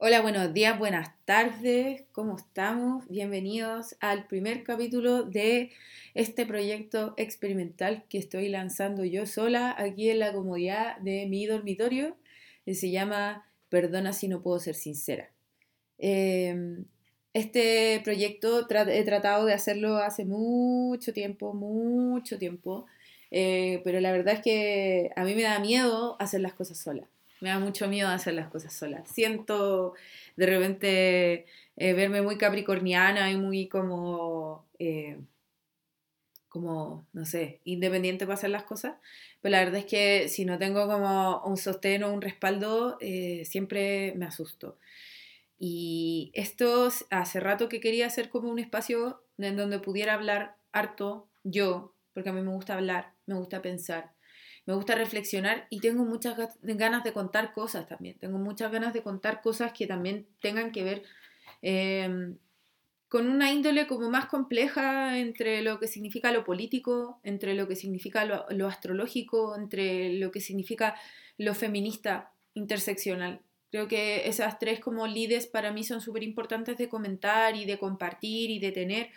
Hola, buenos días, buenas tardes, ¿cómo estamos? Bienvenidos al primer capítulo de este proyecto experimental que estoy lanzando yo sola aquí en la comodidad de mi dormitorio, se llama Perdona si no puedo ser sincera. Em, este proyecto he tratado de hacerlo hace mucho tiempo, mucho tiempo, eh, pero la verdad es que a mí me da miedo hacer las cosas sola. Me da mucho miedo hacer las cosas solas. Siento de repente eh, verme muy capricorniana y muy como, eh, como, no sé, independiente para hacer las cosas. Pero la verdad es que si no tengo como un sostén o un respaldo, eh, siempre me asusto. Y esto hace rato que quería hacer como un espacio en donde pudiera hablar harto yo, porque a mí me gusta hablar, me gusta pensar me gusta reflexionar y tengo muchas ganas de contar cosas también. Tengo muchas ganas de contar cosas que también tengan que ver em, con una índole como más compleja entre lo que significa lo político, entre lo que significa lo, astrológico, entre lo que significa lo feminista interseccional. Creo que esas tres como líderes para mí son súper importantes de comentar y de compartir y de tener.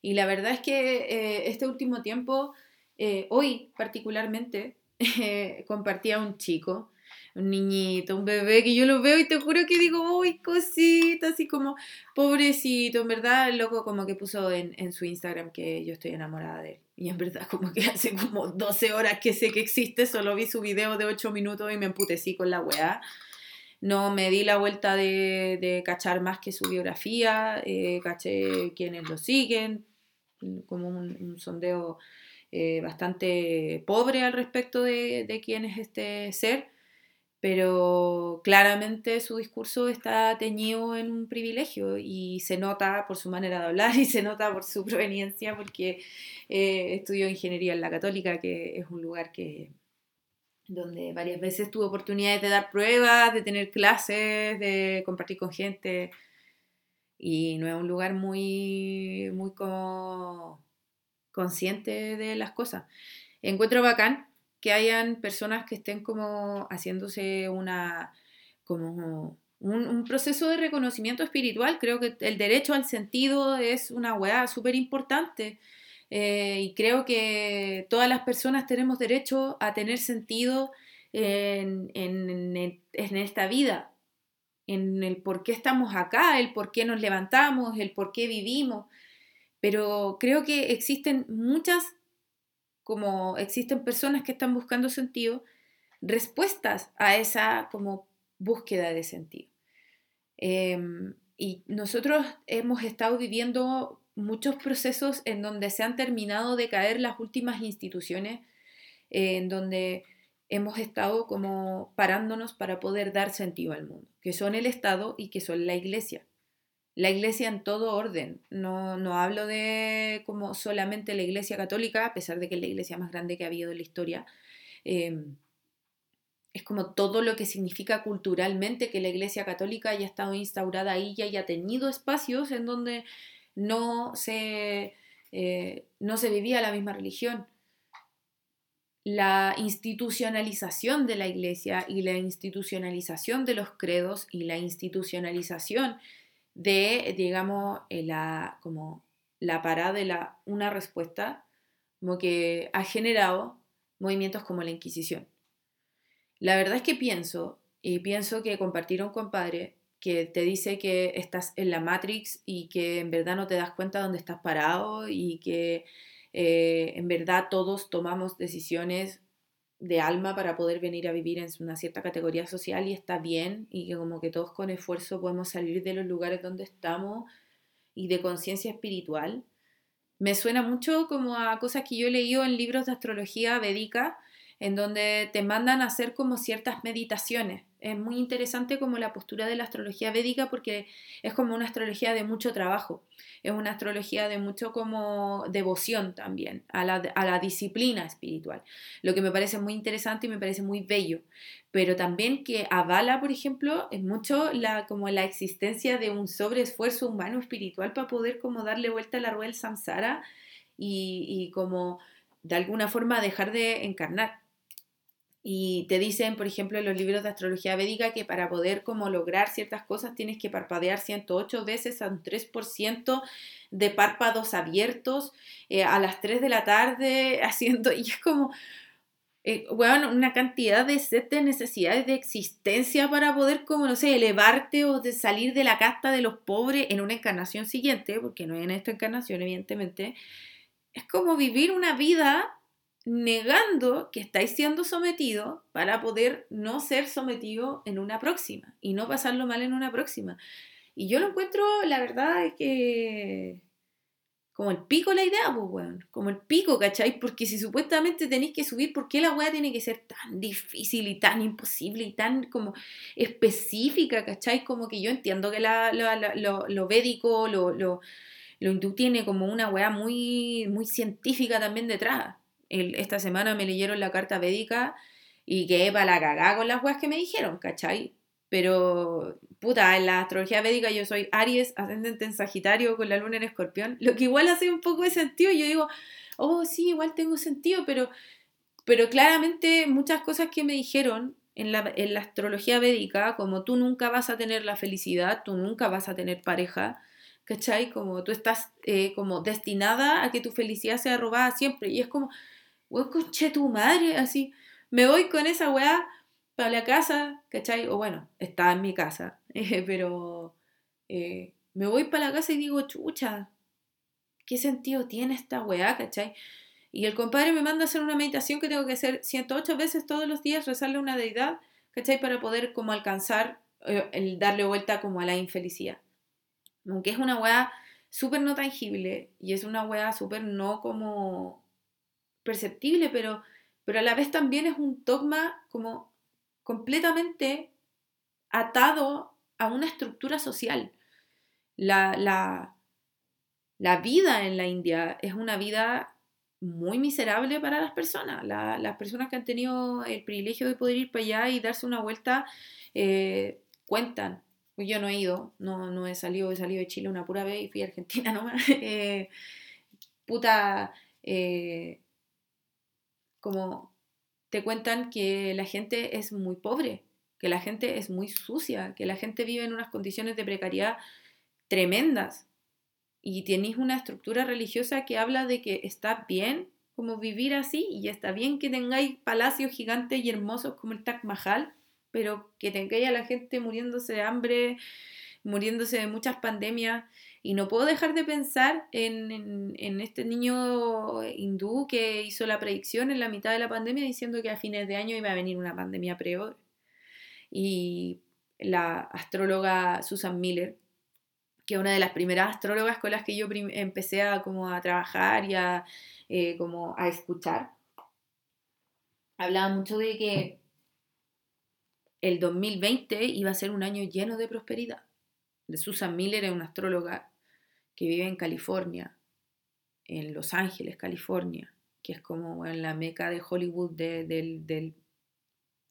Y la verdad es que eh, este último tiempo, eh, hoy particularmente, compartía un chico, un niñito, un bebé, que yo lo veo y te juro que digo, uy, cosita, así como, pobrecito, en verdad, el loco como que puso en, en, su Instagram que yo estoy enamorada de él. Y en verdad como que hace como 12 horas que sé que existe, solo vi su video de 8 minutos y me emputecí con la weá. No me di la vuelta de, de cachar más que su biografía, eh, caché quienes lo siguen, como un sondeo eh, bastante pobre al respecto de, quién es este ser, pero claramente su discurso está teñido en un privilegio y se nota por su manera de hablar y se nota por su proveniencia porque eh, estudió ingeniería en la católica, que es un lugar que donde varias veces tuve oportunidades de dar pruebas, de tener clases, de compartir con gente. Y no es un lugar muy, muy como consciente de las cosas. Encuentro bacán que hayan personas que estén como haciéndose una, como un, proceso de reconocimiento espiritual. Creo que el derecho al sentido es una weá súper importante. Eh, y creo que todas las personas tenemos derecho a tener sentido en, en, en, esta vida, en el por qué estamos acá, el por qué nos levantamos, el por qué vivimos. Pero creo que existen muchas, como existen personas que están buscando sentido, respuestas a esa como búsqueda de sentido. Em, y nosotros hemos estado viviendo muchos procesos en donde se han terminado de caer las últimas instituciones, en donde hemos estado como parándonos para poder dar sentido al mundo, que son el Estado y que son la Iglesia la iglesia en todo orden. No, no hablo de como solamente la iglesia católica, a pesar de que es la iglesia más grande que ha habido en la historia. Em, es como todo lo que significa culturalmente que la iglesia católica haya estado instaurada ahí y haya tenido espacios en donde no se, eh, no se vivía la misma religión. La institucionalización de la iglesia y la institucionalización de los credos y la institucionalización de, digamos, eh, la, como la parada de la, una respuesta como que ha generado movimientos como la Inquisición. La verdad es que pienso, y pienso que compartir un compadre que te dice que estás en la Matrix y que en verdad no te das cuenta dónde estás parado y que eh, en verdad todos tomamos decisiones de alma para poder venir a vivir en una cierta categoría social y está bien y que como que todos con esfuerzo podemos salir de los lugares donde estamos y de conciencia espiritual. Me suena mucho como a cosas que yo he leído en libros de astrología védica en donde te mandan a hacer como ciertas meditaciones. Es muy interesante como la postura de la astrología védica porque es como una astrología de mucho trabajo, es una astrología de mucho como devoción también a la, a la disciplina espiritual, lo que me parece muy interesante y me parece muy bello, pero también que avala, por ejemplo, es mucho la, como la existencia de un sobreesfuerzo humano espiritual para poder como darle vuelta a la rueda del samsara y, y como de alguna forma dejar de encarnar. Y te dicen, por ejemplo, en los libros de astrología védica que para poder como lograr ciertas cosas tienes que parpadear 108 veces a un 3% de párpados abiertos eh, a las 3 de la tarde haciendo... Y es como, bueno, eh, una cantidad de set de necesidades de existencia para poder, como, no sé, elevarte o de salir de la casta de los pobres en una encarnación siguiente, porque no es en esta encarnación, evidentemente. Es como vivir una vida negando que estáis siendo sometido para poder no ser sometido en una próxima y no pasarlo mal en una próxima. Y yo lo encuentro, la verdad es que como el pico la idea, pues, weón. Como el pico, ¿cachai? Porque si supuestamente tenéis que subir, ¿por qué la weá tiene que ser tan difícil y tan imposible y tan como específica, ¿cachai? Como que yo entiendo que la, lo, lo, védico, lo, lo, lo hindú tiene como una weá muy, muy científica también detrás esta semana me leyeron la carta védica y quedé para la cagada con las weas que me dijeron, ¿cachai? Pero, puta, en la astrología védica yo soy Aries, ascendente en Sagitario, con la luna en Escorpión, lo que igual hace un poco de sentido. Yo digo, oh, sí, igual tengo sentido, pero, pero claramente muchas cosas que me dijeron en la, en la astrología védica, como tú nunca vas a tener la felicidad, tú nunca vas a tener pareja, ¿cachai? Como tú estás eh, como destinada a que tu felicidad sea robada siempre. Y es como, weón, tu madre, así, me voy con esa weá para la casa, ¿cachai? O bueno, estaba en mi casa, pero eh, me voy para la casa y digo, chucha, ¿qué sentido tiene esta weá, ¿cachai? Y el compadre me manda a hacer una meditación que tengo que hacer 108 veces todos los días, rezarle una deidad, ¿cachai? Para poder como alcanzar, eh, el darle vuelta como a la infelicidad. Aunque es una weá súper no tangible y es una weá súper no como perceptible, pero, pero a la vez también es un dogma como completamente atado a una estructura social. La, la, la vida en la India es una vida muy miserable para las personas. las personas que han tenido el privilegio de poder ir para allá y darse una vuelta eh, cuentan. Yo no he ido, no, no he salido, he salido de Chile una pura vez y fui a Argentina nomás. eh, puta, eh, como te cuentan que la gente es muy pobre, que la gente es muy sucia, que la gente vive en unas condiciones de precariedad tremendas. Y tenéis una estructura religiosa que habla de que está bien como vivir así y está bien que tengáis palacios gigantes y hermosos como el Taj Mahal, pero que tengáis a la gente muriéndose de hambre, muriéndose de muchas pandemias y no puedo dejar de pensar en, este niño hindú que hizo la predicción en la mitad de la pandemia diciendo que a fines de año iba a venir una pandemia peor. Y la astróloga Susan Miller, que es una de las primeras astrólogas con las que yo empecé a, como a trabajar y a, eh, como a escuchar, hablaba mucho de que el 2020 iba a ser un año lleno de prosperidad. Susan Miller es una astróloga que vive en California, en Los Ángeles, California, que es como en la meca de Hollywood del, del,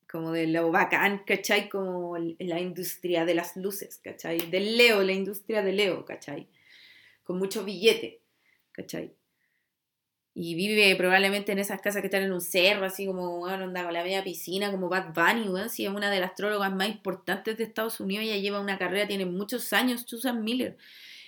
como de lo bacán, ¿cachai? Como la industria de las luces, ¿cachai? Del Leo, la industria de Leo, ¿cachai? Con mucho billete, ¿cachai? Y vive probablemente en esas casas que están en un cerro, así como, bueno, anda con la media piscina, como Bad Bunny, bueno, sí, es una de las astrólogas más importantes de Estados Unidos, ella lleva una carrera, tiene muchos años, Susan Miller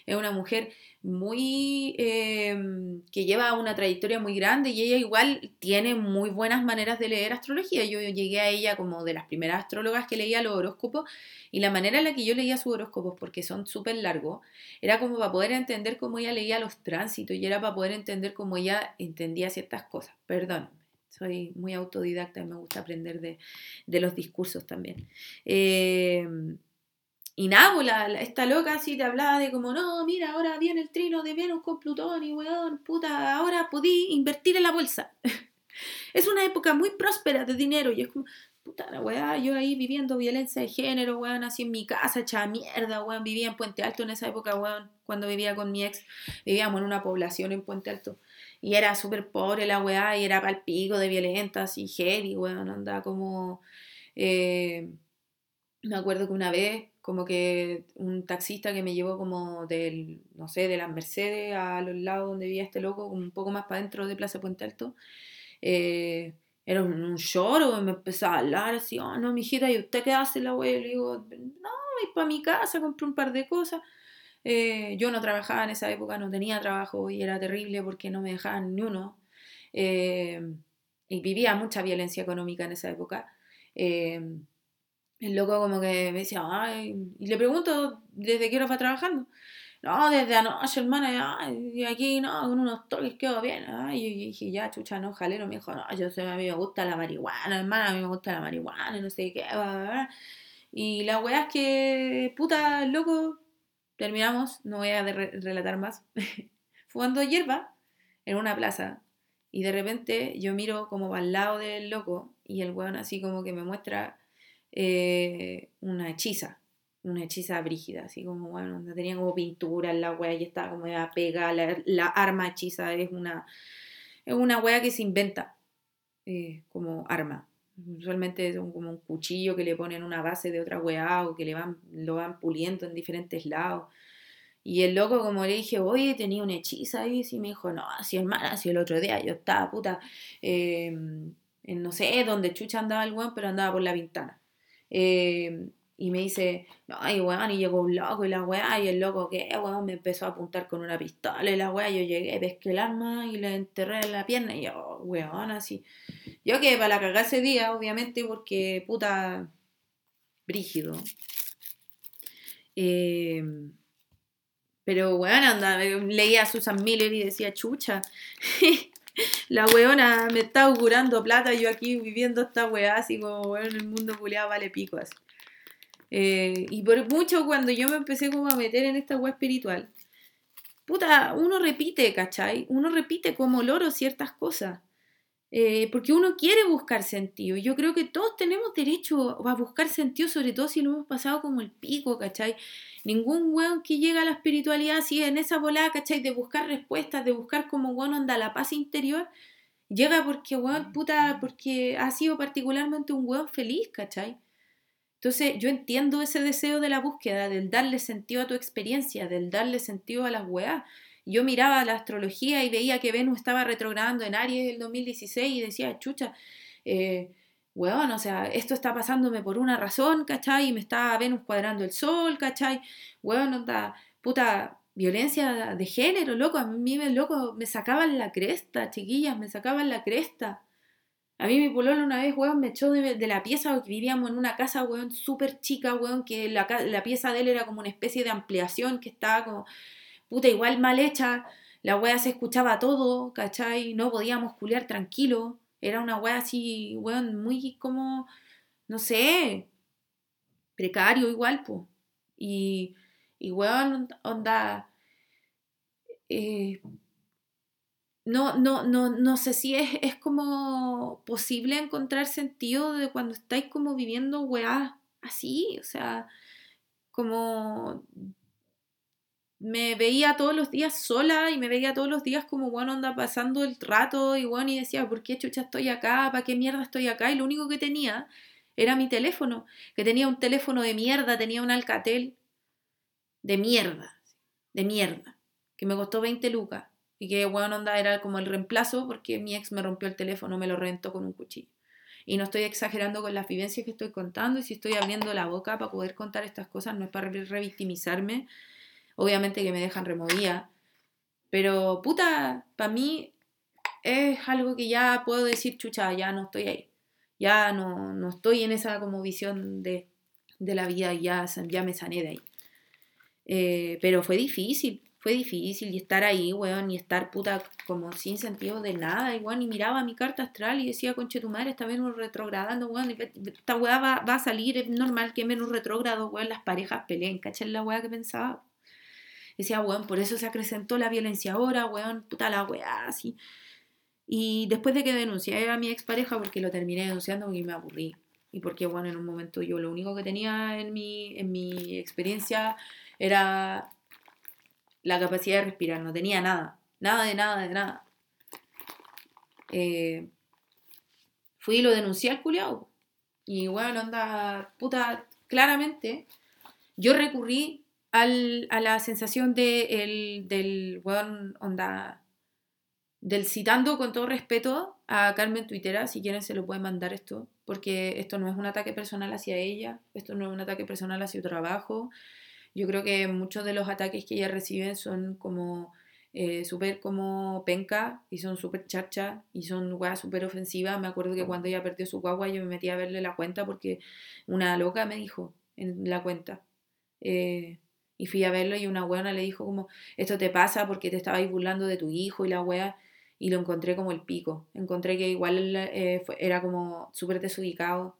es una mujer muy em, que lleva una trayectoria muy grande y ella igual tiene muy buenas maneras de leer astrología. Yo llegué a ella como de las primeras astrólogas que leía los horóscopos y la manera en la que yo leía sus horóscopos, porque son súper largos, era como para poder entender cómo ella leía los tránsitos y era para poder entender cómo ella entendía ciertas cosas. Perdón, soy muy autodidacta y me gusta aprender de, de los discursos también. Eh, y nada, esta loca así te hablaba de como, no, mira, ahora viene el trino de Venus con Plutón y weón, puta, ahora podí invertir en la bolsa. es una época muy próspera de dinero y es como, puta la weá, yo ahí viviendo violencia de género, weón, así en mi casa, hecha mierda, weón, vivía en Puente Alto en esa época, weón, cuando vivía con mi ex, vivíamos en una población en Puente Alto. Y era súper pobre la weá, y era palpico de violenta, así heavy, weón, andaba como... Eh, me acuerdo que una vez como que un taxista que me llevó como del, no sé, de las Mercedes a los lados donde vivía este loco, un poco más para dentro de Plaza Puente Alto, eh, era un, un lloro, me empezaba a hablar así, oh no, mijita, ¿y usted qué hace la wea? Le digo, no, voy para mi casa, compré un par de cosas. Eh, yo no trabajaba en esa época, no tenía trabajo y era terrible porque no me dejaban ni uno. Eh, y vivía mucha violencia económica en esa época. Eh, el loco como que me decía, ay, y le pregunto desde qué hora va trabajando. No, desde anoche, hermana, y aquí no, con unos toques quedó bien. Y yo dije, ya, chucha, no, jalero. Me dijo, no, yo sé, a mí me gusta la marihuana, hermana, a mí me gusta la marihuana, no sé qué, Y la weá es que, puta, loco, terminamos, no voy a relatar más, fumando hierba en una plaza. Y de repente yo miro como al lado del loco y el weón así como que me muestra eh, una hechiza una hechiza brígida, así como, bueno, tenía como pintura en la wea y estaba como ya pega, la, la, arma hechiza es una, es una wea que se inventa eh, como arma. Usualmente es como un cuchillo que le ponen una base de otra weá o que le van, lo van puliendo en diferentes lados. Y el loco, como le dije, oye, tenía una hechiza y me dijo, no, así hermana, así el otro día yo estaba puta, em, en no sé dónde chucha andaba el weón, pero andaba por la ventana. Eh, y me dice, ay, weón, y llegó un loco y la weá, y el loco que, weón, me empezó a apuntar con una pistola y la weá, yo llegué, pesqué el arma y le enterré en la pierna y yo, weón, así. Yo que para la cagada ese día, obviamente, porque puta, brígido. Em, pero weón, anda, leía a Susan Miller y decía, chucha. la weona me está augurando plata, yo aquí viviendo esta weá, así como, weón, el mundo culiado vale pico. Eh, y por mucho cuando yo me empecé como a meter en esta web espiritual, puta, uno repite, ¿cachai? Uno repite como loro ciertas cosas. Eh, porque uno quiere buscar sentido. Yo creo que todos tenemos derecho a buscar sentido, sobre todo si lo hemos pasado como el pico, ¿cachai? Ningún weón que llega a la espiritualidad sigue en esa volada, ¿cachai? De buscar respuestas, de buscar como weón anda la paz interior, llega porque weón, puta, porque ha sido particularmente un weón feliz, ¿cachai? Entonces yo entiendo ese deseo de la búsqueda, del darle sentido a tu experiencia, del darle sentido a las weas. Yo miraba la astrología y veía que Venus estaba retrogradando en Aries el 2016 y decía, chucha, eh, weón, o sea, esto está pasándome por una razón, ¿cachai? Y me está Venus cuadrando el sol, ¿cachai? Weón, onda, puta, violencia de género, loco, a mí me, loco, me sacaban la cresta, chiquillas, me sacaban la cresta. A mí mi pololo una vez, weón, me echó de, la pieza, vivíamos en una casa, weón, súper chica, weón, que la, la, pieza de él era como una especie de ampliación que estaba como, puta, igual mal hecha. La weá se escuchaba todo, ¿cachai? No podíamos culiar tranquilo. Era una weá así, weón, muy como, no sé, precario igual, pues. Y, y weón, onda, eh, no, no, no, no sé si es, es como posible encontrar sentido de cuando estáis como viviendo weá así, o sea, como me veía todos los días sola y me veía todos los días como, bueno, anda pasando el rato y bueno, y decía, ¿por qué chucha estoy acá? ¿Para qué mierda estoy acá? Y lo único que tenía era mi teléfono, que tenía un teléfono de mierda, tenía un Alcatel de mierda, de mierda, que me costó 20 lucas. Y que, bueno, onda era como el reemplazo porque mi ex me rompió el teléfono, me lo reventó con un cuchillo. Y no estoy exagerando con las vivencias que estoy contando y si estoy abriendo la boca para poder contar estas cosas, no es para revictimizarme. Obviamente que me dejan removida. Pero, puta, para mí es algo que ya puedo decir, chucha, ya no estoy ahí. Ya no, no estoy en esa como visión de, de la vida, ya, ya me sané de ahí. Eh, pero fue difícil, fue difícil y estar ahí, weón, y estar puta como sin sentido de nada, y weón, y miraba mi carta astral y decía, conche tu madre, está Venus retrogradando, weón, esta weá va, a salir, es normal que Venus retrógrado, weón, las parejas peleen, ¿cachai la weá que pensaba? Decía, weón, por eso se acrecentó la violencia ahora, weón, puta la weá, así. Y después de que denuncié a mi expareja, porque lo terminé denunciando porque me aburrí. Y porque, bueno, en un momento yo lo único que tenía en mi, en mi experiencia era la capacidad de respirar, no tenía nada, nada de nada de nada. Eh, fui y lo denuncié al culiao. Y bueno, anda, puta, claramente, yo recurrí al, a la sensación de el, del weón, onda, del citando con todo respeto a Carmen Twittera, si quieren se lo pueden mandar esto, porque esto no es un ataque personal hacia ella, esto no es un ataque personal hacia su trabajo. Yo creo que muchos de los ataques que ella recibe son como eh, súper como penca y son súper chacha y son súper ofensivas. Me acuerdo que cuando ella perdió su guagua yo me metí a verle la cuenta porque una loca me dijo en la cuenta. Eh, y fui a verlo y una weona le dijo como, esto te pasa porque te estabais burlando de tu hijo y la wea y lo encontré como el pico. Encontré que igual eh, era como súper desubicado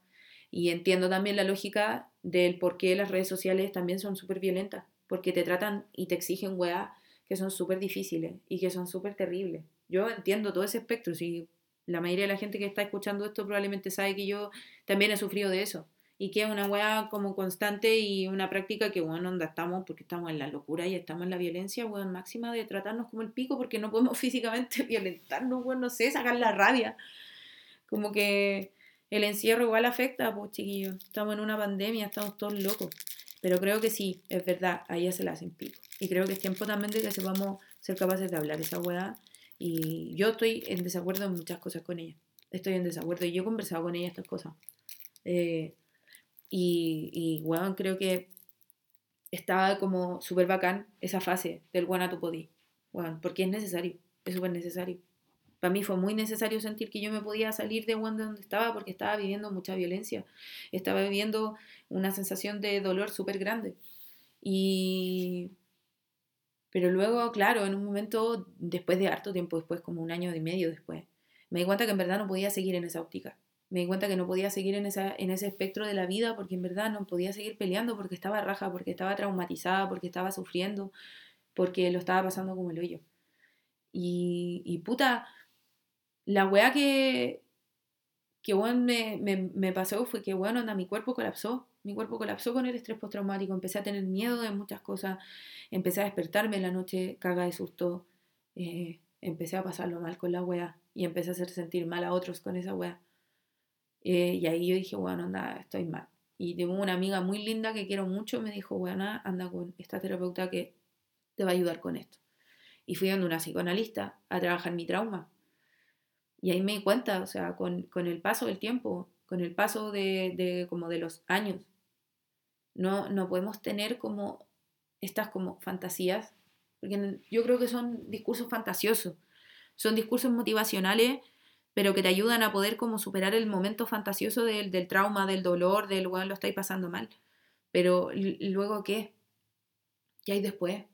y entiendo también la lógica del por qué las redes sociales también son súper violentas, porque te tratan y te exigen weas que son súper difíciles y que son súper terribles. Yo entiendo todo ese espectro, si la mayoría de la gente que está escuchando esto probablemente sabe que yo también he sufrido de eso y que es una weá como constante y una práctica que, bueno, donde estamos porque estamos en la locura y estamos en la violencia, weón, máxima de tratarnos como el pico porque no podemos físicamente violentarnos, weón, no sé, sacar la rabia. Como que el encierro igual afecta, pues chiquillos, estamos en una pandemia, estamos todos locos. Pero creo que sí, es verdad, a ella se la hacen pico. Y creo que es tiempo también de que sepamos ser capaces de hablar esa weá. Y yo estoy en desacuerdo en muchas cosas con ella. Estoy en desacuerdo y yo he conversado con ella estas cosas. Eh, y, y creo que estaba como súper bacán esa fase del one to body. Bueno, porque es necesario, es súper necesario. Para mí fue muy necesario sentir que yo me podía salir de donde estaba porque estaba viviendo mucha violencia. Estaba viviendo una sensación de dolor súper grande. Y... Pero luego, claro, en un momento, después de harto tiempo después, como un año y medio después, me di cuenta que en verdad no podía seguir en esa óptica me di cuenta que no podía seguir en, esa, en ese espectro de la vida porque en verdad no podía seguir peleando porque estaba raja, porque estaba traumatizada, porque estaba sufriendo, porque lo estaba pasando como el hoyo. Y, y puta, la weá que, que me, me, me, pasó fue que, bueno, anda, mi cuerpo colapsó. Mi cuerpo colapsó con el estrés postraumático. Empecé a tener miedo de muchas cosas. Empecé a despertarme en la noche, caga de susto. Eh, empecé a pasarlo mal con la weá. Y empecé a hacer sentir mal a otros con esa weá. Eh, y ahí yo dije, bueno, anda, estoy mal. Y tengo una amiga muy linda que quiero mucho, me dijo, bueno, anda con esta terapeuta que te va a ayudar con esto. Y fui a una psicoanalista a trabajar mi trauma. Y ahí me di cuenta, o sea, con, con el paso del tiempo, con el paso de, de, como de los años, no, no podemos tener como estas como fantasías, porque yo creo que son discursos fantasiosos, son discursos motivacionales pero que te ayudan a poder como superar el momento fantasioso del, del trauma, del dolor, del bueno, lo estáis pasando mal. Pero luego, ¿qué? ¿Qué hay después?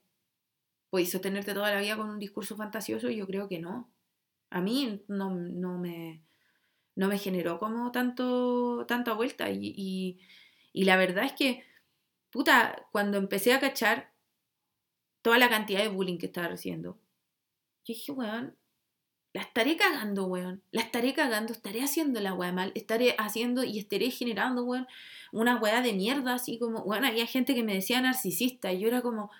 ¿Podéis sostenerte toda la vida con un discurso fantasioso? Yo creo que no. A mí no, no, me, no me generó como tanto, tanta vuelta. Y, y, y la verdad es que, puta, cuando empecé a cachar toda la cantidad de bullying que estaba recibiendo, yo dije, weón, la estaré cagando, weón. La estaré cagando, estaré haciendo la weá mal, estaré haciendo y estaré generando, weón, una weá de mierda, así como, weón, había gente que me decía narcisista y yo era como,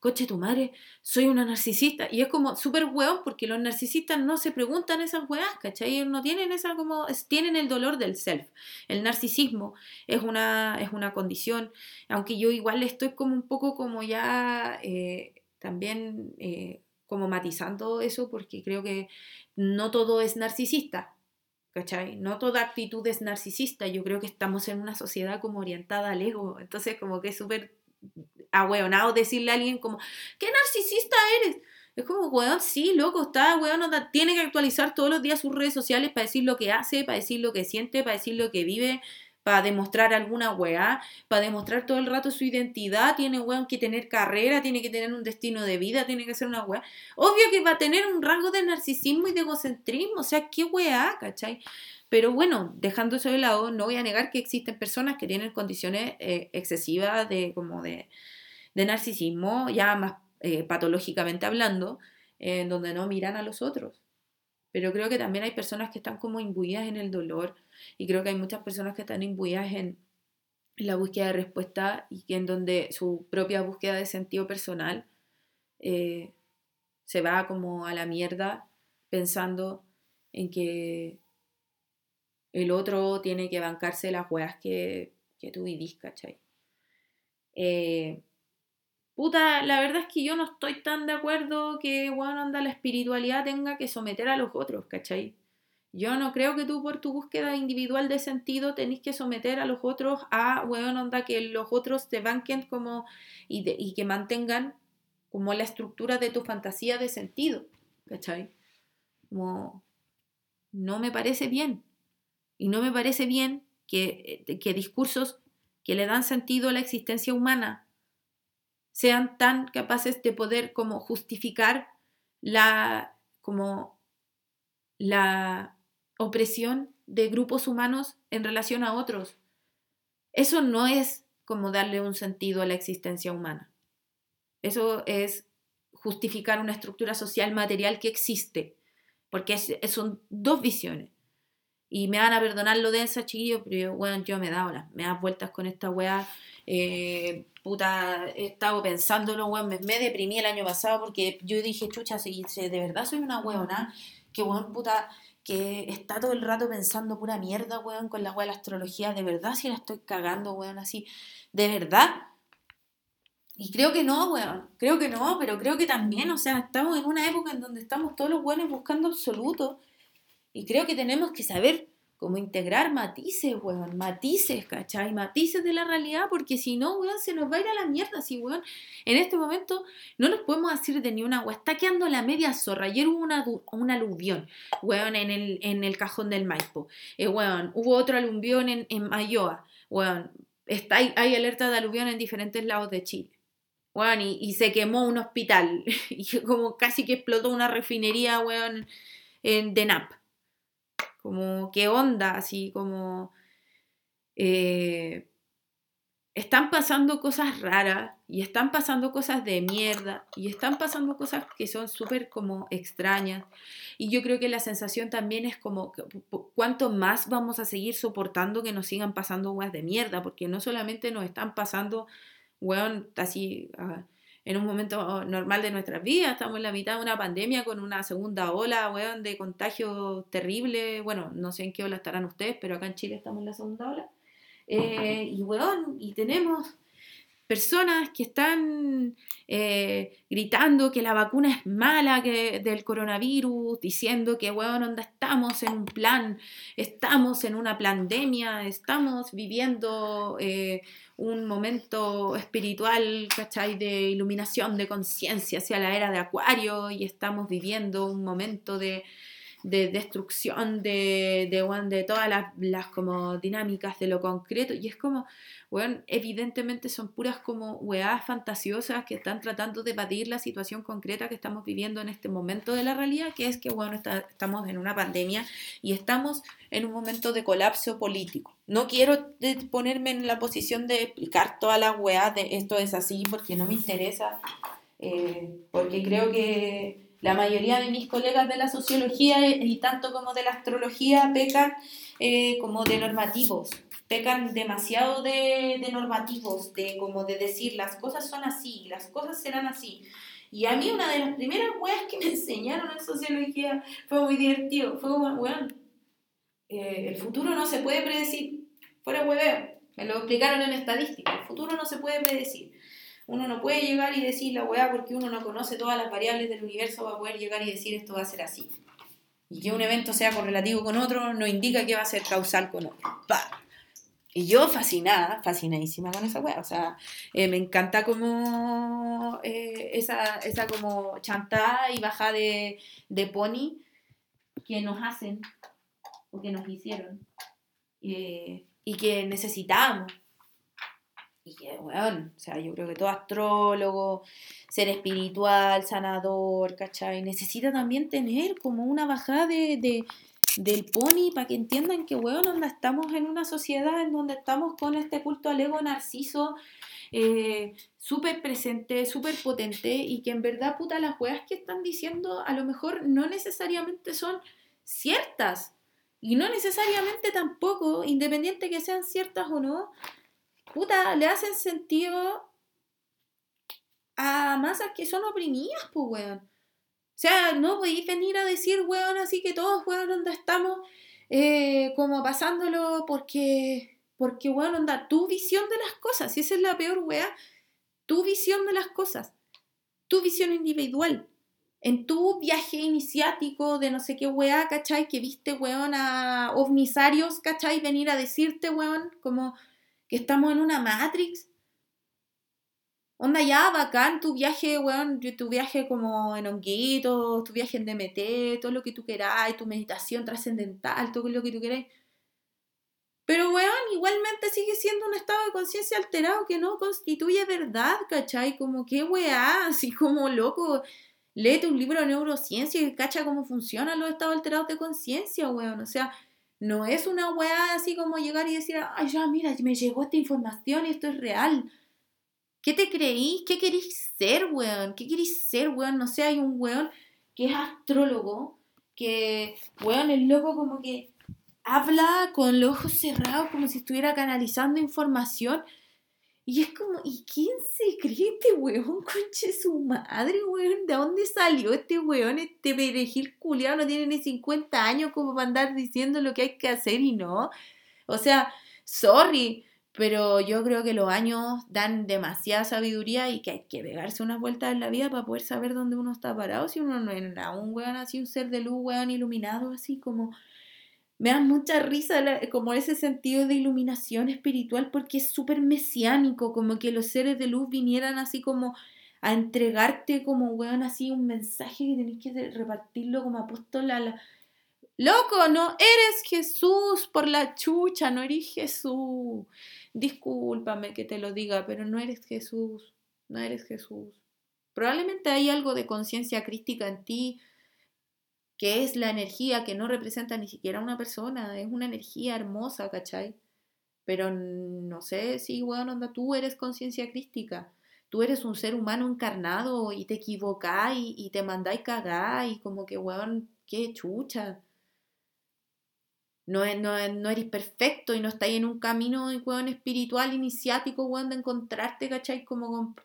coche tu madre, soy una narcisista. Y es como súper weón porque los narcisistas no se preguntan esas weas, ¿cachai? No tienen esa como, tienen el dolor del self. El narcisismo es una, es una condición, aunque yo igual estoy como un poco como ya eh, también... Eh, como matizando eso porque creo que no todo es narcisista, ¿cachai? No toda actitud es narcisista, yo creo que estamos en una sociedad como orientada al ego, entonces como que es súper ahueonado decirle a alguien como, ¿qué narcisista eres? Es como, weón, sí, loco, está, weón, tiene que actualizar todos los días sus redes sociales para decir lo que hace, para decir lo que siente, para decir lo que vive, para demostrar alguna weá, para demostrar todo el rato su identidad, tiene weón que tener carrera, tiene que tener un destino de vida, tiene que ser una weá. Obvio que va a tener un rango de narcisismo y de egocentrismo, o sea, qué weá, ¿cachai? Pero bueno, dejando eso de lado, no voy a negar que existen personas que tienen condiciones eh, excesivas de, como de, de, narcisismo, ya más eh, patológicamente hablando, en donde no miran a los otros. Pero creo que también hay personas que están como imbuidas en el dolor, y creo que hay muchas personas que están imbuidas en la búsqueda de respuesta y en donde su propia búsqueda de sentido personal eh, se va como a la mierda pensando en que el otro tiene que bancarse las weas que, que tú vivís, ¿cachai? Eh, puta, la verdad es que yo no estoy tan de acuerdo que, bueno, anda, la espiritualidad tenga que someter a los otros, ¿cachai? Yo no creo que tú por tu búsqueda individual de sentido tenés que someter a los otros a, bueno, onda, que los otros te banquen como y, y que mantengan como la estructura de tu fantasía de sentido, ¿cachai? Como, no me parece bien. Y no me parece bien que, eh, que discursos que le dan sentido a la existencia humana sean tan capaces de poder como justificar la, como la opresión de grupos humanos en relación a otros. Eso no es como darle un sentido a la existencia humana. Eso es justificar una estructura social material que existe, porque son dos visiones. Y me van a perdonar lo densa, chiquillos, pero bueno, yo me he dado las, me das vueltas con esta weá. Eh, puta, he estado pensándolo, weón, me, deprimí el año pasado porque yo dije, chucha, si, de verdad soy una weona, que weón, puta, que está todo el rato pensando pura mierda, weón, con la weá de la astrología, de verdad si la estoy cagando, weón, así, de verdad. Y creo que no, weón, creo que no, pero creo que también, o sea, estamos en una época en donde estamos todos los buenos buscando absoluto. Y creo que tenemos que saber cómo integrar matices, weón, matices, ¿cachai? Matices de la realidad, porque si no, weón, se nos va a ir a la mierda, si, weón, en este momento no nos podemos decir de ni una, weón, está quedando la media zorra, ayer hubo una, un aluvión, weón, en el, en el cajón del Maipo, eh, weón, hubo otro aluvión en, en Mayoa, weón, está, hay, alerta de aluvión en diferentes lados de Chile. Weón, y, y se quemó un hospital, y como casi que explotó una refinería, weón, en, de NAP como qué onda, así como... Eh, están pasando cosas raras y están pasando cosas de mierda y están pasando cosas que son súper como extrañas. Y yo creo que la sensación también es como, ¿cuánto más vamos a seguir soportando que nos sigan pasando weas de mierda? Porque no solamente nos están pasando, weón, así... Ah, en un momento normal de nuestras vidas. Estamos en la mitad de una pandemia con una segunda ola, weón, de contagio terrible. Bueno, no sé en qué ola estarán ustedes, pero acá en Chile estamos en la segunda ola. Eh, y weón, y tenemos personas que están eh, gritando que la vacuna es mala del coronavirus, diciendo que, weón, onda, estamos en un plan, estamos en una pandemia, estamos viviendo eh, un momento espiritual, ¿cachai? De iluminación, de conciencia hacia la era de Acuario y estamos viviendo un momento de, destrucción de, de, de todas las, las, como dinámicas de lo concreto y es como, bueno, evidentemente son puras como weas fantasiosas que están tratando de evadir la situación concreta que estamos viviendo en este momento de la realidad, que es que, bueno, estamos en una pandemia y estamos en un momento de colapso político. No quiero ponerme en la posición de explicar todas las weas de esto es así porque no me interesa, eh, porque creo que la mayoría de mis colegas de la sociología y tanto como de la astrología pecan eh, como de normativos, pecan demasiado de, normativos, de como de decir las cosas son así, las cosas serán así. Y a mí una de las primeras weas que me enseñaron en sociología fue muy divertido, fue como, weón, eh, el futuro no se puede predecir, fuera hueveo, me lo explicaron en estadística, el futuro no se puede predecir. Uno no puede llegar y decir la weá porque uno no conoce todas las variables del universo va a poder llegar y decir esto va a ser así. Y que un evento sea correlativo con otro no indica que va a ser causal con otro. Y yo fascinada, fascinadísima con esa weá. O sea, eh, me encanta como eh, esa, esa como chantada y bajada de, de pony que nos hacen o que nos hicieron eh, y que necesitamos. Y que, bueno, o sea, yo creo que todo astrólogo, ser espiritual, sanador, ¿cachai? Necesita también tener como una bajada de, de del pony para que entiendan que, weón, estamos en una sociedad en donde estamos con este culto al ego narciso eh, súper presente, súper potente y que en verdad, puta, las weas que están diciendo a lo mejor no necesariamente son ciertas. Y no necesariamente tampoco, independiente que sean ciertas o no, puta, le hacen sentido a masas que son oprimidas, pues, weón. O sea, no podéis venir a decir, weón, así que todos, weón, donde estamos eh, como pasándolo porque, porque, weón, onda, tu visión de las cosas, si esa es la peor, weón, tu visión de las cosas, tu visión individual. En tu viaje iniciático de no sé qué weá, ¿cachai? Que viste, weón, a ovnisarios, ¿cachai? Venir a decirte, weón, como que estamos en una Matrix. Onda ya, bacán, tu viaje, weón, tu viaje como en honguitos, tu viaje en DMT, todo lo que tú queráis, tu meditación trascendental, todo lo que tú queráis. Pero, weón, igualmente sigue siendo un estado de conciencia alterado que no constituye verdad, ¿cachai? Como que weá, así como loco. Léete un libro de neurociencia y cacha cómo funcionan los estados alterados de conciencia, weón. O sea, no es una weá así como llegar y decir, ay, ya, mira, me llegó esta información y esto es real. ¿Qué te creís? ¿Qué queréis ser, weón? ¿Qué queréis ser, weón? No sé, hay un weón que es astrólogo, que, weón, el loco como que habla con los ojos cerrados como si estuviera canalizando información. Y es como, ¿y quién se cree este weón, conche su madre, weón? ¿De dónde salió este weón? Este perejil culiado no tiene ni 50 años como para andar diciendo lo que hay que hacer y no. O sea, sorry, pero yo creo que los años dan demasiada sabiduría y que hay que pegarse unas vueltas en la vida para poder saber dónde uno está parado. Si uno no era un weón así, un ser de luz, weón iluminado, así como me da mucha risa como ese sentido de iluminación espiritual porque es súper mesiánico, como que los seres de luz vinieran así como a entregarte como, weón, así un mensaje que tenés que repartirlo como apóstol a la... Loco, no eres Jesús por la chucha, no eres Jesús. Discúlpame que te lo diga, pero no eres Jesús, no eres Jesús. Probablemente hay algo de conciencia crítica en ti, que es la energía que no representa ni siquiera una persona, es una energía hermosa, ¿cachai? Pero no sé si, weón, onda, tú eres conciencia crística. Tú eres un ser humano encarnado y te equivocáis y, te mandáis cagar y como que, weón, qué chucha. No, no, no eres perfecto y no estáis en un camino, weón, espiritual, iniciático, weón, de encontrarte, ¿cachai? Como con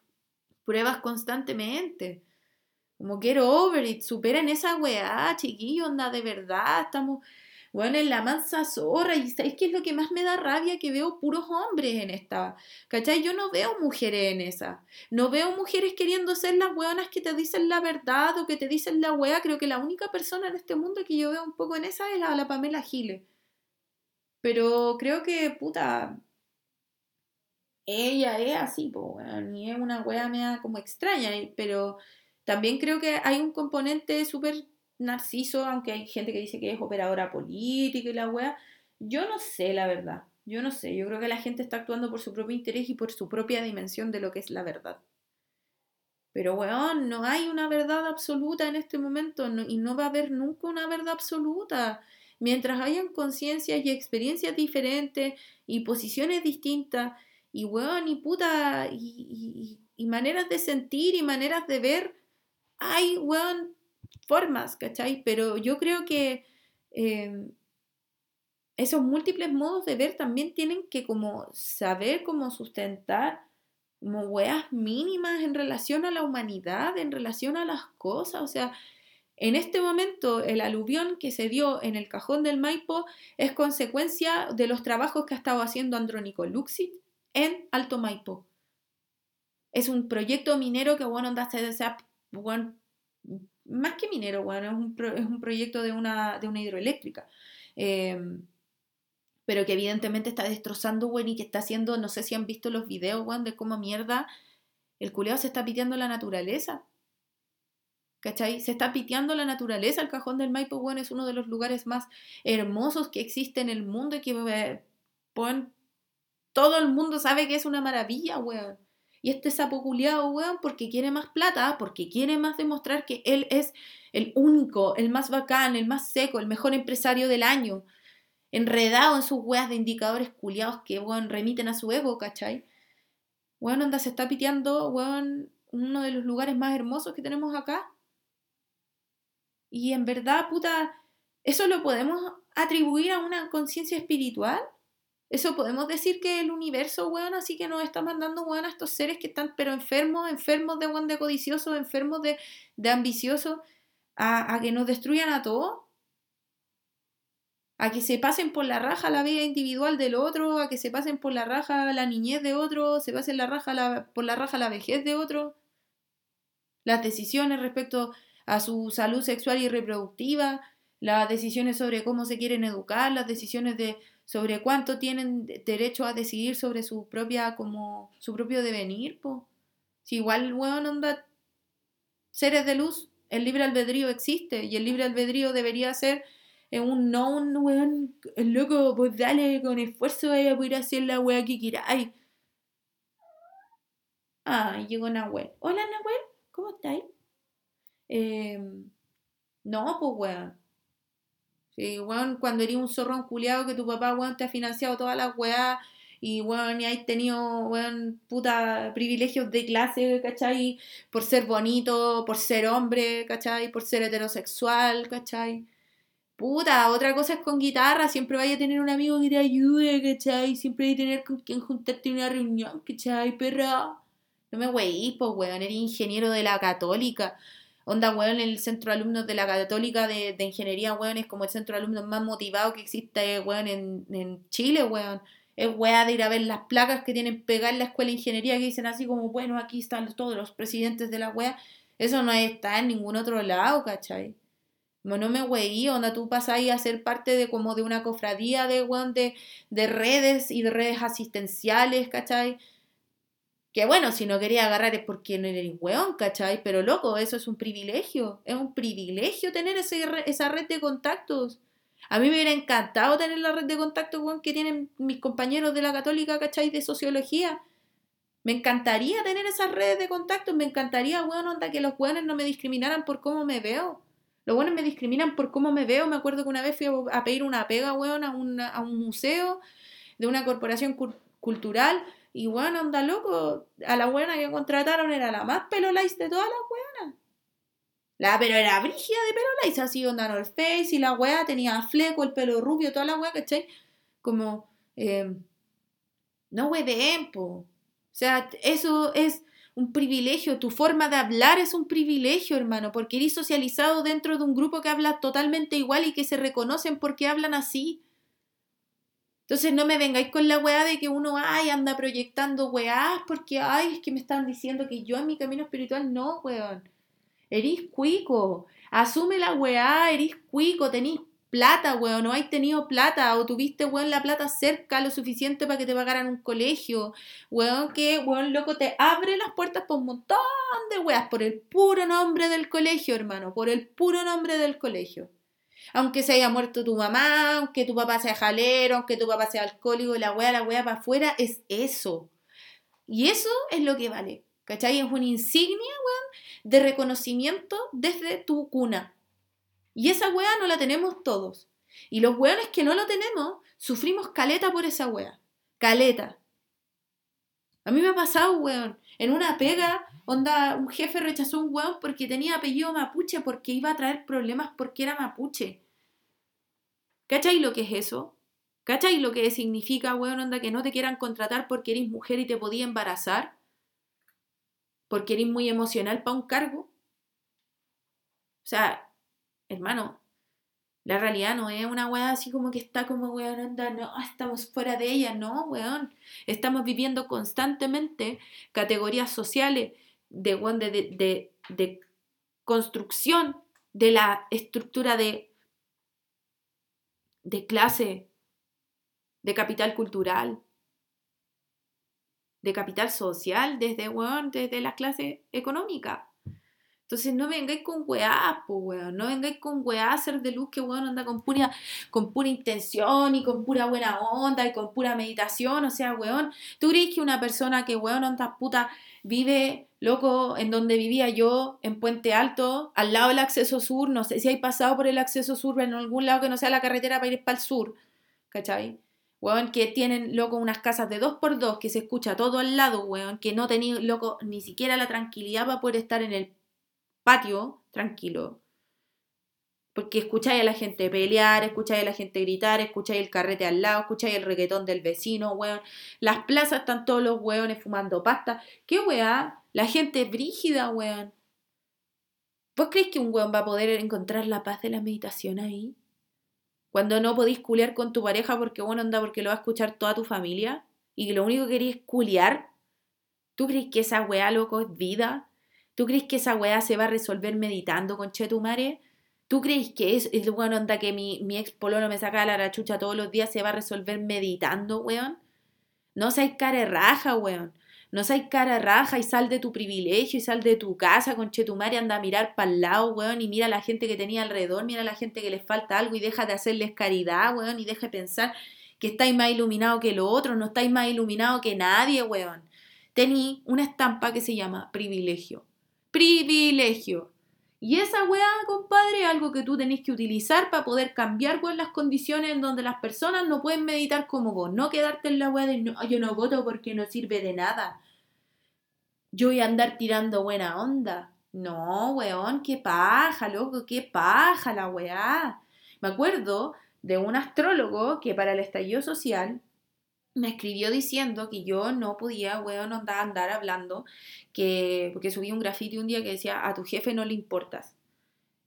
pruebas constantemente. Como quiero over it, superen esa weá, chiquillo, onda, de verdad, estamos, bueno, en la mansa zorra. Y ¿sabéis qué es lo que más me da rabia? Que veo puros hombres en esta, ¿cachai? Yo no veo mujeres en esa. No veo mujeres queriendo ser las weonas que te dicen la verdad o que te dicen la weá. Creo que la única persona en este mundo que yo veo un poco en esa es la, la Pamela Giles. Pero creo que, puta, ella es así, pues, ni es una wea mea como extraña, pero también creo que hay un componente súper narciso, aunque hay gente que dice que es operadora política y la wea. Yo no sé, la verdad. Yo no sé. Yo creo que la gente está actuando por su propio interés y por su propia dimensión de lo que es la verdad. Pero, weón, no hay una verdad absoluta en este momento y no va a haber nunca una verdad absoluta. Mientras hayan conciencias y experiencias diferentes y posiciones distintas y, weón, y puta, y, y maneras de sentir y maneras de ver, hay, weón, formas, ¿cachai? Pero yo creo que em, esos múltiples modos de ver también tienen que como saber cómo sustentar como weas mínimas en relación a la humanidad, en relación a las cosas, o sea, en este momento, el aluvión que se dio en el cajón del Maipo es consecuencia de los trabajos que ha estado haciendo Andrónico Luxit en Alto Maipo. Es un proyecto minero que, bueno, onda, se, más que minero, bueno, es un, es un proyecto de una, de una hidroeléctrica. Em, pero que evidentemente está destrozando, bueno, y que está haciendo, no sé si han visto los videos, bueno, de cómo mierda el culeado se está piteando la naturaleza. ¿Cachai? Se está piteando la naturaleza. El cajón del Maipo, bueno, es uno de los lugares más hermosos que existe en el mundo y que, eh, todo el mundo sabe que es una maravilla, weón. Y este sapo culiado, weón, porque quiere más plata, porque quiere más demostrar que él es el único, el más bacán, el más seco, el mejor empresario del año. Enredado en sus weas de indicadores culiados que, weón, remiten a su ego, ¿cachai? Weón, onda, se está piteando, weón, uno de los lugares más hermosos que tenemos acá. Y en verdad, puta, ¿eso lo podemos atribuir a una conciencia espiritual? Eso podemos decir que el universo, weón, así que nos está mandando, weón, a estos seres que están, pero enfermos, enfermos de, weón, de codiciosos, enfermos de, de ambiciosos, a, que nos destruyan a todos. a que se pasen por la raja la vida individual del otro, a que se pasen por la raja la niñez de otro, se pasen la raja por la raja la vejez de otro, las decisiones respecto a su salud sexual y reproductiva, las decisiones sobre cómo se quieren educar, las decisiones de sobre cuánto tienen derecho a decidir sobre su propia como su propio devenir, po. Si igual, weón, onda seres de luz, el libre albedrío existe y el libre albedrío debería ser en un no, un weón, loco, pues dale con esfuerzo vaya a poder hacer la weá que queráis. Ah, llegó Nahuel. Hola Nahuel, ¿cómo estáis? Eh, no, pues weón. Sí, weón, cuando eres un zorrón culiado que tu papá, weón, te ha financiado todas las weá y weón, y has tenido, weón, puta privilegios de clase, ¿cachai? Por ser bonito, por ser hombre, ¿cachai? Por ser heterosexual, ¿cachai? Puta, otra cosa es con guitarra, siempre vaya a tener un amigo que te ayude, ¿cachai? Siempre hay que tener con quien juntarte en una reunión, ¿cachai, perra? No me weís, pues, weón, eres ingeniero de la católica. Onda, weón, el centro de alumnos de la católica de, de ingeniería, weón, es como el centro de alumnos más motivado que existe, weón, en, en Chile, weón. Es weá de ir a ver las placas que tienen pegar en la escuela de ingeniería que dicen así como, bueno, aquí están todos los presidentes de la weá. Eso no está en ningún otro lado, ¿cachai? No me weí, onda tú pasas ahí a ser parte de como de una cofradía de, de, de redes y de redes asistenciales, ¿cachai? Que bueno, si no quería agarrar es porque no eres weón, ¿cachai? Pero loco, eso es un privilegio. Es un privilegio tener ese, esa red de contactos. A mí me hubiera encantado tener la red de contactos, weón, que tienen mis compañeros de la católica, ¿cachai? De sociología. Me encantaría tener esas redes de contactos. Me encantaría, weón, onda, que los weones no me discriminaran por cómo me veo. Los buenos me discriminan por cómo me veo. Me acuerdo que una vez fui a pedir una pega, weón, a, a un museo de una corporación cultural. Y bueno, anda loco. A la buena que contrataron era la más pelolais de todas las buenas. La, pero era brígida de pelolais, así onda el Face y la weá tenía fleco, el pelo rubio, toda la weá, ¿cachai? Como, eh, no de po. O sea, eso es un privilegio, tu forma de hablar es un privilegio, hermano, porque eres socializado dentro de un grupo que habla totalmente igual y que se reconocen porque hablan así. Entonces no me vengáis con la weá de que uno, ay, anda proyectando weá porque, ay, es que me están diciendo que yo en mi camino espiritual, no, weón. Erís cuico, asume la weá, erís cuico, tenís plata, weón, no hay tenido plata, o tuviste, weón, la plata cerca lo suficiente para que te pagaran un colegio, weón, que, weón, loco, te abre las puertas por un montón de weas, por el puro nombre del colegio, hermano, por el puro nombre del colegio. Aunque se haya muerto tu mamá, aunque tu papá sea jalero, aunque tu papá sea alcohólico, la wea, la wea para afuera, es eso. Y eso es lo que vale, ¿cachai? Es una insignia, weón, de reconocimiento desde tu cuna. Y esa weá no la tenemos todos. Y los weones que no lo tenemos, sufrimos caleta por esa weá. Caleta. A mí me ha pasado, weón. En una pega, onda, un jefe rechazó un weón porque tenía apellido mapuche, porque iba a traer problemas porque era mapuche. ¿Cachai lo que es eso? ¿Cachai lo que significa, weón, onda, que no te quieran contratar porque eres mujer y te podía embarazar? Porque eres muy emocional para un cargo. O sea, hermano, la realidad no es una weá así como que está como weón, anda, no, estamos fuera de ella, no, weón. Estamos viviendo constantemente categorías sociales de, de, de, construcción de la estructura de, de clase, de capital cultural, de capital social, desde, weón, desde la clase económica. Entonces no vengáis con weá, po, weón. No vengáis con weá a ser de luz que weón anda con pura, con pura intención y con pura buena onda y con pura meditación. O sea, weón, ¿tú crees que una persona que weón onda puta vive, loco, en donde vivía yo, en Puente Alto, al lado del acceso sur, no sé si hay pasado por el acceso sur, en algún lado que no sea la carretera para ir para el sur, ¿cachai? Weón, que tienen, loco, unas casas de dos por dos, que se escucha todo al lado, weón, que no tenéis, loco, ni siquiera la tranquilidad para poder estar en el patio, tranquilo. Porque escucháis a la gente pelear, escucháis a la gente gritar, escucháis el carrete al lado, escucháis el reggaetón del vecino, weón. Las plazas están todos los weones fumando pasta. ¿Qué weá? La gente es brígida, weón. ¿Vos crees que un weón va a poder encontrar la paz de la meditación ahí? Cuando no podís culiar con tu pareja porque, bueno, anda, porque lo va a escuchar toda tu familia y lo único que queréis es culiar. ¿Tú crees que esa weá, loco, es vida? ¿Tú crees que esa weá se va a resolver meditando con Chetumare? ¿Tú crees que es, es bueno, anda que mi, ex polono me saca la rachucha todos los días se va a resolver meditando, weón? No seas cara raja, weón. No seas cara raja y sal de tu privilegio y sal de tu casa con Chetumare, anda a mirar para el lado, weón, y mira a la gente que tenía alrededor, mira a la gente que les falta algo y deja de hacerles caridad, weón, y deja de pensar que estáis más iluminado que los otros, no estáis más iluminado que nadie, weón. Tení una estampa que se llama privilegio. Privilegio. Y esa weá, compadre, es algo que tú tenés que utilizar para poder cambiar las condiciones en donde las personas no pueden meditar como vos. No quedarte en la weá de no, yo no voto porque no sirve de nada. Yo voy a andar tirando buena onda. No, weón, qué paja, loco, qué paja la weá. Me acuerdo de un astrólogo que para el estallido social me escribió diciendo que yo no podía, weón, andar, hablando, que, porque subí un grafiti un día que decía, a tu jefe no le importas.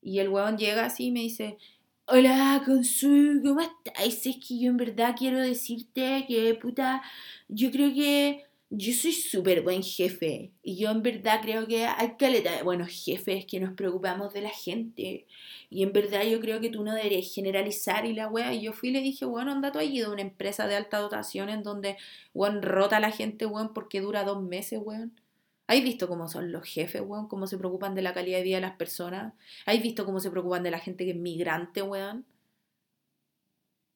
Y el weón llega así y me dice, hola, Consu, ¿cómo estás? Es que yo en verdad quiero decirte que, puta, yo creo que yo soy súper buen jefe y yo en verdad creo que hay caleta de buenos jefes que nos preocupamos de la gente y en verdad yo creo que tú no deberías generalizar y la wea y yo fui y le dije bueno anda tú allí de una empresa de alta dotación en donde weón rota a la gente weón porque dura dos meses weón ¿Has visto cómo son los jefes, weón? ¿Cómo se preocupan de la calidad de vida de las personas? ¿Has visto cómo se preocupan de la gente que es migrante, weón?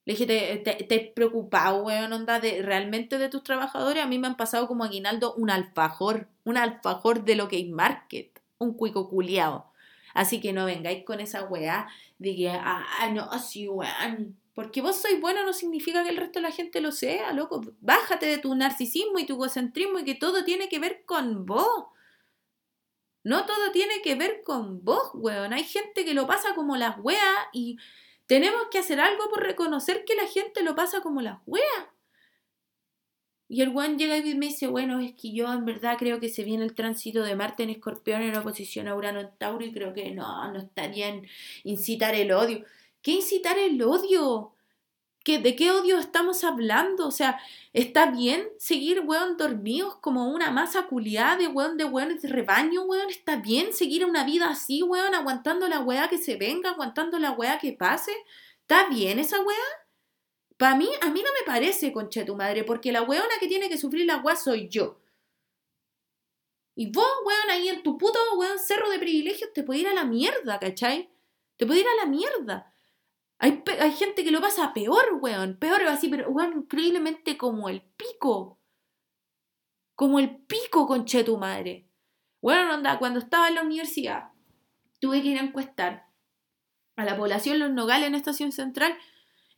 Le dije, ¿te, te, preocupado, weón, onda, de, realmente de tus trabajadores? A mí me han pasado como aguinaldo un alfajor, un alfajor de lo que hay market, un cuico culiao. Así que no vengáis con esa weá de que, ah, no, así, weón. Porque vos sois bueno no significa que el resto de la gente lo sea, loco. Bájate de tu narcisismo y tu egocentrismo y que todo tiene que ver con vos. No todo tiene que ver con vos, weón. Hay gente que lo pasa como las weas y tenemos que hacer algo por reconocer que la gente lo pasa como la wea. Y el Juan llega y me dice, bueno, es que yo en verdad creo que se viene el tránsito de Marte en Escorpión en oposición a Urano Tauro y creo que no, no estaría en incitar el odio. ¿Qué incitar el odio? ¿De qué odio estamos hablando? O sea, ¿está bien seguir, weón, dormidos como una masa culiada de weón de weón de rebaño, weón? ¿Está bien seguir una vida así, weón, aguantando la weá que se venga, aguantando la weá que pase? ¿Está bien esa weá? Para mí, a mí no me parece, conche tu madre, porque la weona que tiene que sufrir la weá soy yo. Y vos, weón, ahí en tu puto, weón, cerro de privilegios, te puede ir a la mierda, ¿cachai? Te puede ir a la mierda. Hay, gente que lo pasa peor, weón. Peor así, pero weón, increíblemente como el pico. Como el pico, conche tu madre. Bueno, onda, cuando estaba en la universidad, tuve que ir a encuestar a la población Los Nogales en Estación Central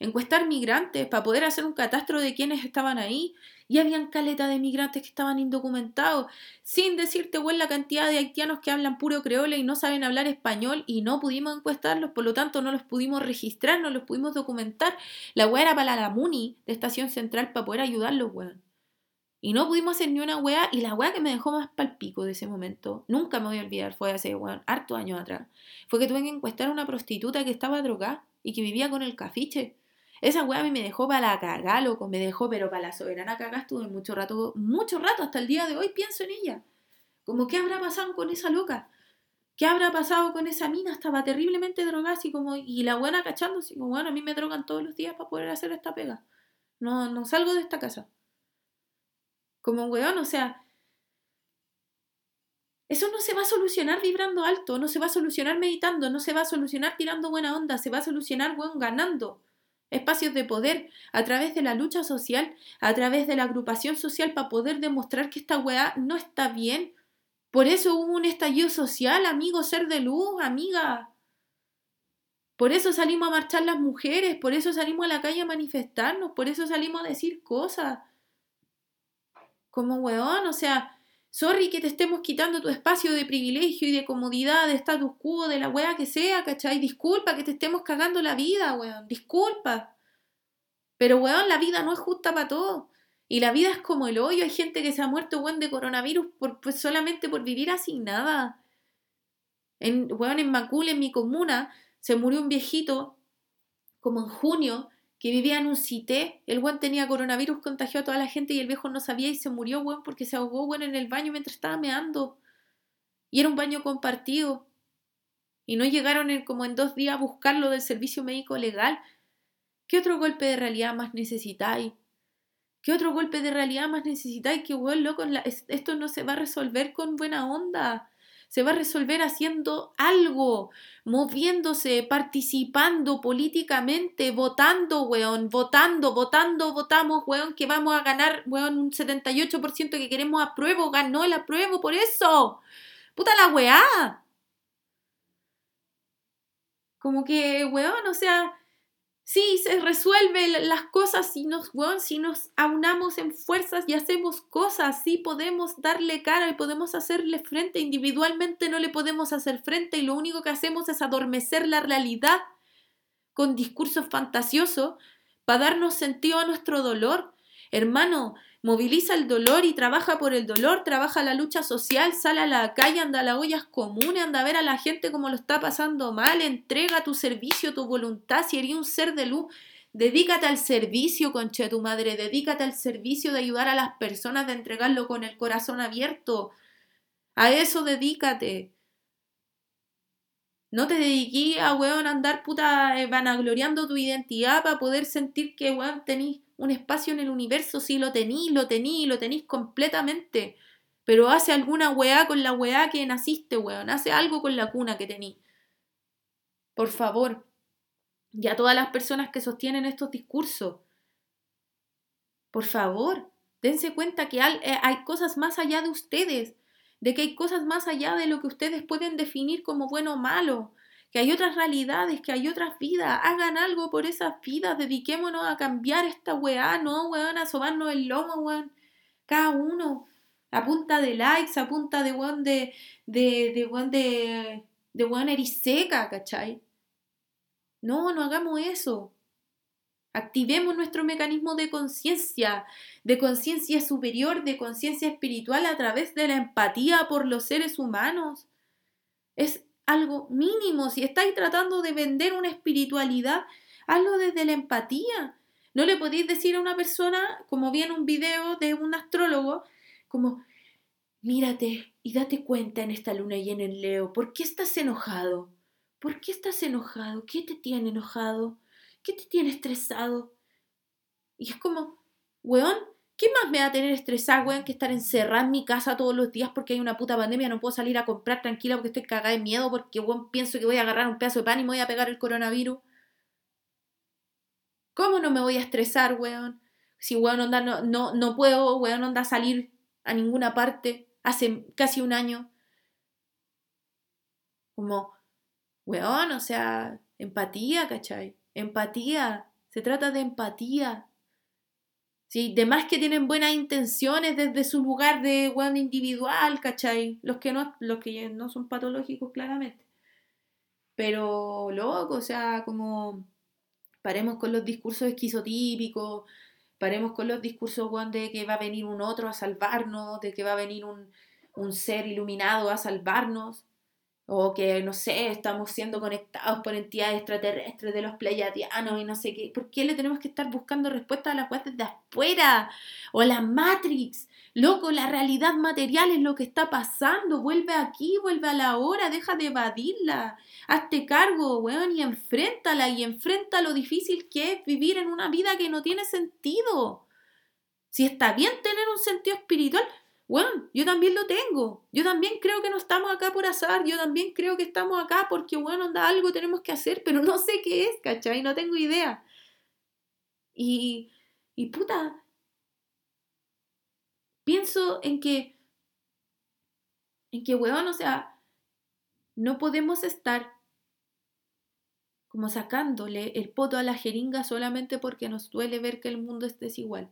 encuestar migrantes para poder hacer un catastro de quienes estaban ahí. Y habían caleta de migrantes que estaban indocumentados, sin decirte, güey, la cantidad de haitianos que hablan puro creole y no saben hablar español y no pudimos encuestarlos, por lo tanto no los pudimos registrar, no los pudimos documentar. La weá era para la MUNI de Estación Central para poder ayudarlos, weón. Y no pudimos hacer ni una weá, y la weá que me dejó más palpico de ese momento, nunca me voy a olvidar, fue hace, weón, harto años atrás, fue que tuve que encuestar a una prostituta que estaba drogada y que vivía con el cafiche. Esa weá a mí me dejó para la cagá, loco, me dejó, pero para la soberana cagá estuve mucho rato, mucho rato, hasta el día de hoy pienso en ella. Como, ¿qué habrá pasado con esa loca? ¿Qué habrá pasado con esa mina? Estaba terriblemente drogada, así como, y la buena cachando, así como, bueno, a mí me drogan todos los días para poder hacer esta pega. No, no salgo de esta casa. Como weón, o sea, eso no se va a solucionar vibrando alto, no se va a solucionar meditando, no se va a solucionar tirando buena onda, se va a solucionar, weón, ganando espacios de poder a través de la lucha social, a través de la agrupación social para poder demostrar que esta weá no está bien. Por eso hubo un estallido social, amigo, ser de luz, amiga. Por eso salimos a marchar las mujeres, por eso salimos a la calle a manifestarnos, por eso salimos a decir cosas. Como weón, o sea, sorry que te estemos quitando tu espacio de privilegio y de comodidad, de status quo, de la weá que sea, ¿cachai? Disculpa que te estemos cagando la vida, weón, disculpa. Pero, weón, la vida no es justa para todos. Y la vida es como el hoyo. Hay gente que se ha muerto, weón, de coronavirus por, pues, solamente por vivir así, nada. En, weón, en Macul, en mi comuna, se murió un viejito como en junio, que vivía en un cité, el weón tenía coronavirus, contagió a toda la gente y el viejo no sabía y se murió, weón, porque se ahogó, weón, en el baño mientras estaba meando. Y era un baño compartido. Y no llegaron en, como en dos días a buscarlo del servicio médico legal. ¿Qué otro golpe de realidad más necesitáis? ¿Qué otro golpe de realidad más necesitáis? Que, weón, loco, esto no se va a resolver con buena onda se va a resolver haciendo algo, moviéndose, participando políticamente, votando, weón, votando, votando, votamos, weón, que vamos a ganar, weón, un 78% que queremos apruebo, ganó el apruebo por eso. Puta la weá. Como que, weón, o sea, Sí, se resuelven las cosas si nos, si nos aunamos en fuerzas y hacemos cosas. Sí, podemos darle cara y podemos hacerle frente. Individualmente no le podemos hacer frente y lo único que hacemos es adormecer la realidad con discursos fantasiosos para darnos sentido a nuestro dolor. Hermano, moviliza el dolor y trabaja por el dolor, trabaja la lucha social, sale a la calle, anda a las ollas comunes, anda a ver a la gente como lo está pasando mal, entrega tu servicio, tu voluntad, si eres un ser de luz, dedícate al servicio, conche tu madre, dedícate al servicio de ayudar a las personas, de entregarlo con el corazón abierto. A eso dedícate. No te dediquí a, weón, andar puta eh, vanagloriando tu identidad para poder sentir que, weón, un espacio en el universo, sí lo tenís, lo tenís, lo tenís completamente. Pero hace alguna weá con la weá que naciste, weón. Hace algo con la cuna que tení. Por favor. Y a todas las personas que sostienen estos discursos. Por favor, dense cuenta que eh, hay cosas más allá de ustedes. De que hay cosas más allá de lo que ustedes pueden definir como bueno o malo que hay otras realidades, que hay otras vidas. Hagan algo por esas vidas, dediquémonos a cambiar esta weá, no, weón, a sobarnos el lomo, weón. Cada uno, a punta de likes, a punta de weón de, de, de weón de, de weón eriseca, ¿cachai? No, no hagamos eso. Activemos nuestro mecanismo de conciencia, de conciencia superior, de conciencia espiritual a través de la empatía por los seres humanos. Es algo mínimo. Si estáis tratando de vender una espiritualidad, hazlo desde la empatía. No le podéis decir a una persona, como vi en un video de un astrólogo, como, mírate y date cuenta en esta luna y en el Leo, ¿por qué estás enojado? ¿Por qué estás enojado? ¿Qué te tiene enojado? ¿Qué te tiene estresado? Y es como, weón, ¿Qué más me va a tener estresada, weón, que estar encerrada en mi casa todos los días porque hay una puta pandemia? No puedo salir a comprar tranquila porque estoy cagada de miedo porque, weón, pienso que voy a agarrar un pedazo de pan y me voy a pegar el coronavirus. ¿Cómo no me voy a estresar, weón? Si, weón, onda, no, no, no puedo, weón, onda, salir a ninguna parte hace casi un año. Como, weón, o sea, empatía, ¿cachai? Empatía. Se trata de empatía. ¿Sí? De más que tienen buenas intenciones desde su lugar de weón individual, ¿cachai? Los que, no, los que no son patológicos, claramente. Pero, loco, o sea, como paremos con los discursos esquizotípicos, paremos con los discursos, de que va a venir un otro a salvarnos, de que va a venir un, un ser iluminado a salvarnos o que, no sé, estamos siendo conectados por entidades extraterrestres de los pleiadianos y no sé qué. ¿Por qué le tenemos que estar buscando respuestas a las cosas de afuera? O la Matrix. Loco, la realidad material es lo que está pasando. Vuelve aquí, vuelve a la hora, deja de evadirla. Hazte cargo, weón, y enfréntala. Y enfrenta lo difícil que es vivir en una vida que no tiene sentido. Si está bien tener un sentido espiritual, bueno, yo también lo tengo. Yo también creo que no estamos acá por azar. Yo también creo que estamos acá porque, bueno, anda, algo tenemos que hacer, pero no sé qué es, ¿cachai? No tengo idea. Y, y puta, pienso en que, en que, weón, o sea, no podemos estar como sacándole el poto a la jeringa solamente porque nos duele ver que el mundo es desigual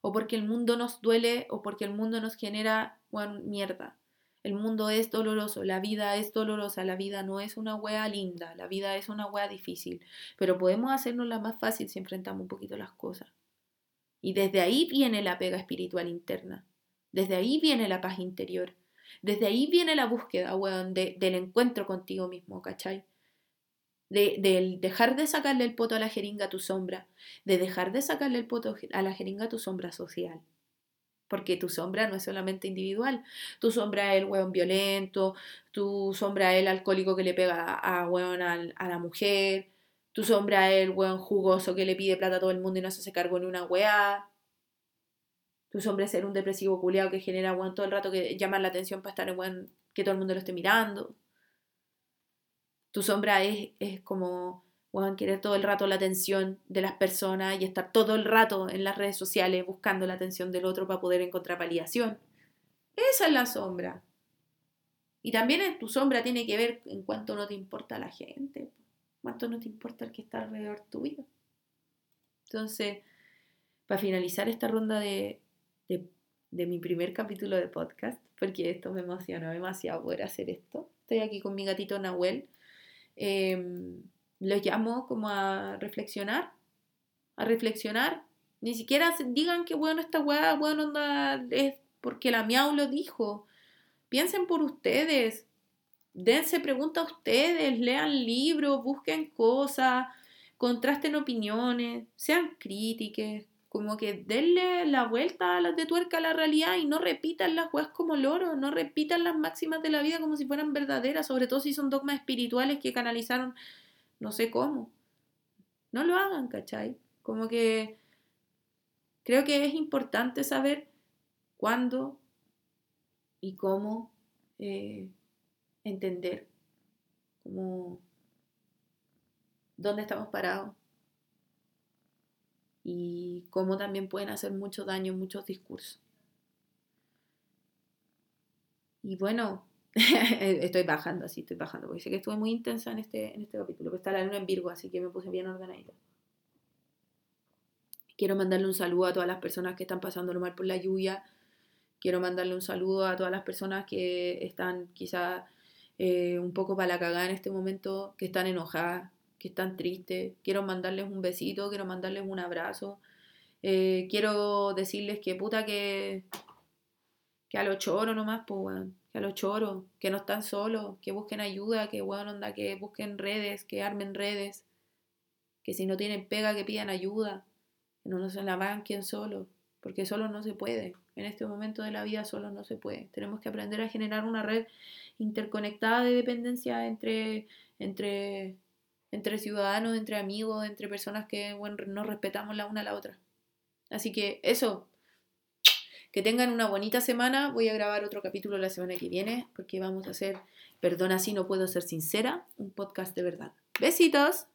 o porque el mundo nos duele o porque el mundo nos genera mierda. El mundo es doloroso, la vida es dolorosa, la vida no es una wea linda, la vida es una wea difícil, pero podemos hacernos la más fácil si enfrentamos un poquito las cosas. Y desde ahí viene la pega espiritual interna, desde ahí viene la paz interior, desde ahí viene la búsqueda, weón, del encuentro contigo mismo, ¿cachai? De, dejar de sacarle el poto a la jeringa a tu sombra, de dejar de sacarle el poto a la jeringa a tu sombra social. Porque tu sombra no es solamente individual. Tu sombra es el hueón violento, tu sombra es el alcohólico que le pega a, hueón a, la mujer, tu sombra es el hueón jugoso que le pide plata a todo el mundo y no se hace cargo ni una weá. Tu sombra es ser un depresivo culiado que genera hueón todo el rato que llama la atención para estar en que todo el mundo lo esté mirando. Tu sombra es, es como, bueno, querer todo el rato la atención de las personas y estar todo el rato en las redes sociales buscando la atención del otro para poder encontrar validación. Esa es la sombra. Y también tu sombra tiene que ver en cuánto no te importa la gente, cuánto no te importa el que está alrededor tuyo. Entonces, para finalizar esta ronda de, de, de mi primer capítulo de podcast, porque esto me emocionó demasiado poder hacer esto. Estoy aquí con mi gatito Nahuel eh, los llamo como a reflexionar, a reflexionar. Ni siquiera digan que bueno esta weá, bueno onda, es porque la miau lo dijo. Piensen por ustedes, dense preguntas a ustedes, lean libros, busquen cosas, contrasten opiniones, sean críticas, como que denle la vuelta a las de tuerca a la realidad y no repitan las weas como loro, no repitan las máximas de la vida como si fueran verdaderas, sobre todo si son dogmas espirituales que canalizaron no sé cómo. No lo hagan, ¿cachai? Como que creo que es importante saber cuándo y cómo eh, entender dónde estamos parados y cómo también pueden hacer mucho daño muchos discursos. Y bueno, estoy bajando así, estoy bajando, porque sé que estuve muy intensa en este, en este capítulo, pero está la luna en Virgo, así que me puse bien ordenadita. Quiero mandarle un saludo a todas las personas que están pasando mal por la lluvia. Quiero mandarle un saludo a todas las personas que están quizá eh, un poco para la cagada en este momento, que están enojadas, que están tristes. Quiero mandarles un besito, quiero mandarles un abrazo. Eh, quiero decirles que puta que, que a los choros nomás, pues, bueno, que a los choros, que no están solos, que busquen ayuda, que, bueno, onda, que busquen redes, que armen redes, que si no tienen pega, que pidan ayuda, que no se la banquen solo, porque solo no se puede. En este momento de la vida solo no se puede. Tenemos que aprender a generar una red interconectada de dependencia entre, entre entre ciudadanos, entre amigos, entre personas que bueno, nos respetamos la una a la otra. Así que eso, que tengan una bonita semana. Voy a grabar otro capítulo la semana que viene porque vamos a hacer, perdona si no puedo ser sincera, un podcast de verdad. Besitos.